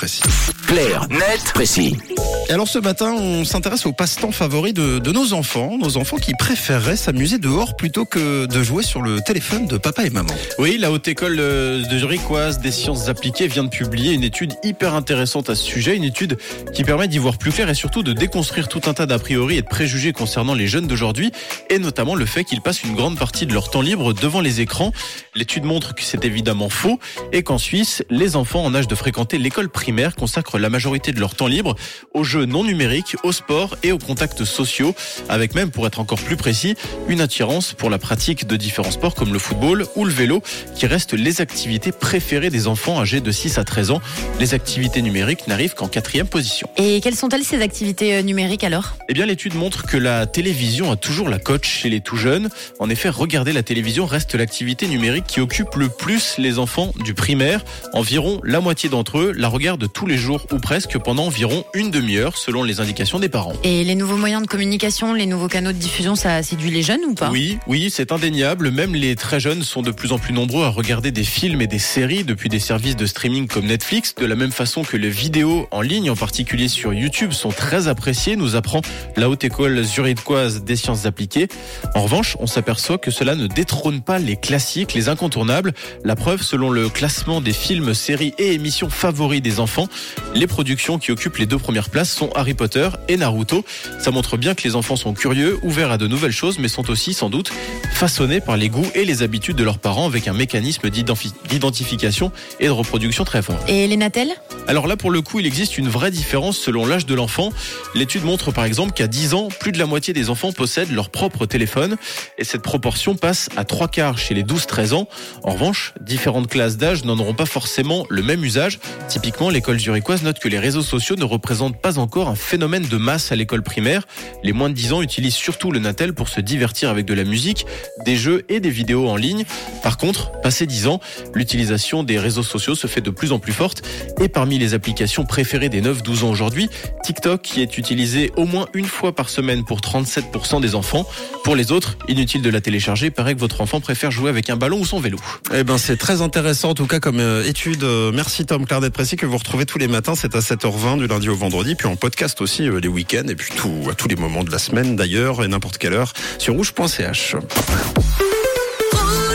Précis. Clair, net, précis. Et alors ce matin, on s'intéresse aux passe-temps favoris de, de nos enfants, nos enfants qui préféreraient s'amuser dehors plutôt que de jouer sur le téléphone de papa et maman. Oui, la Haute École de Zurichoise des sciences appliquées vient de publier une étude hyper intéressante à ce sujet, une étude qui permet d'y voir plus clair et surtout de déconstruire tout un tas d'a priori et de préjugés concernant les jeunes d'aujourd'hui, et notamment le fait qu'ils passent une grande partie de leur temps libre devant les écrans. L'étude montre que c'est évidemment faux et qu'en Suisse, les enfants en âge de fréquenter l'école primaire consacrent la majorité de leur temps libre aux jeux non numériques, au sport et aux contacts sociaux, avec même, pour être encore plus précis, une attirance pour la pratique de différents sports comme le football ou le vélo, qui restent les activités préférées des enfants âgés de 6 à 13 ans. Les activités numériques n'arrivent qu'en quatrième position. Et quelles sont-elles ces activités euh, numériques alors? Eh bien, l'étude montre que la télévision a toujours la cote chez les tout jeunes. En effet, regarder la télévision reste l'activité numérique qui occupe le plus les enfants du primaire. Environ la moitié d'entre eux la regardent tous les jours ou presque pendant environ une demi-heure selon les indications des parents. Et les nouveaux moyens de communication, les nouveaux canaux de diffusion, ça séduit les jeunes ou pas? Oui, oui, c'est indéniable. Même les très jeunes sont de plus en plus nombreux à regarder des films et des séries depuis des services de streaming comme Netflix, de la même façon que les vidéos en ligne, en particulier sur YouTube, sont très appréciées, nous apprend la Haute École zurichoise des sciences appliquées. En revanche, on s'aperçoit que cela ne détrône pas les classiques, les incontournables. La preuve, selon le classement des films, séries et émissions favoris des enfants, les productions qui occupent les deux premières places sont Harry Potter et Naruto. Ça montre bien que les enfants sont curieux, ouverts à de nouvelles choses, mais sont aussi sans doute façonnés par les goûts et les habitudes de leurs parents avec un mécanisme d'identi- d'identification et de reproduction très fort. Et les Natel Alors là, pour le coup, il existe une vraie différence selon l'âge de l'enfant. L'étude montre par exemple qu'à 10 ans, plus de la moitié des enfants possèdent leur propre téléphone et cette proportion passe à trois quarts chez les 12-13 ans. En revanche, différentes classes d'âge n'en auront pas forcément le même usage. Typiquement, l'école zurichoise note que les réseaux sociaux ne représentent pas encore un phénomène de masse à l'école primaire. Les moins de 10 ans utilisent surtout le Natel pour se divertir avec de la musique, des jeux et des vidéos en ligne. Par contre, passé 10 ans, l'utilisation des réseaux sociaux se fait de plus en plus forte et parmi les applications préférées des 9-12 ans aujourd'hui, TikTok qui est utilisé au moins une fois par semaine pour 37% des enfants. Pour les autres, inutile de la télécharger, paraît que votre enfant préfère jouer avec un ballon ou son vélo. Eh ben c'est très intéressant en tout cas comme euh, étude. Euh, merci Tom Claire d'être précis que vous retrouvez tous les matins. C'est à 7h20 du lundi au vendredi, puis en podcast aussi euh, les week-ends et puis à tous les moments de la semaine d'ailleurs et n'importe quelle heure sur rouge.ch.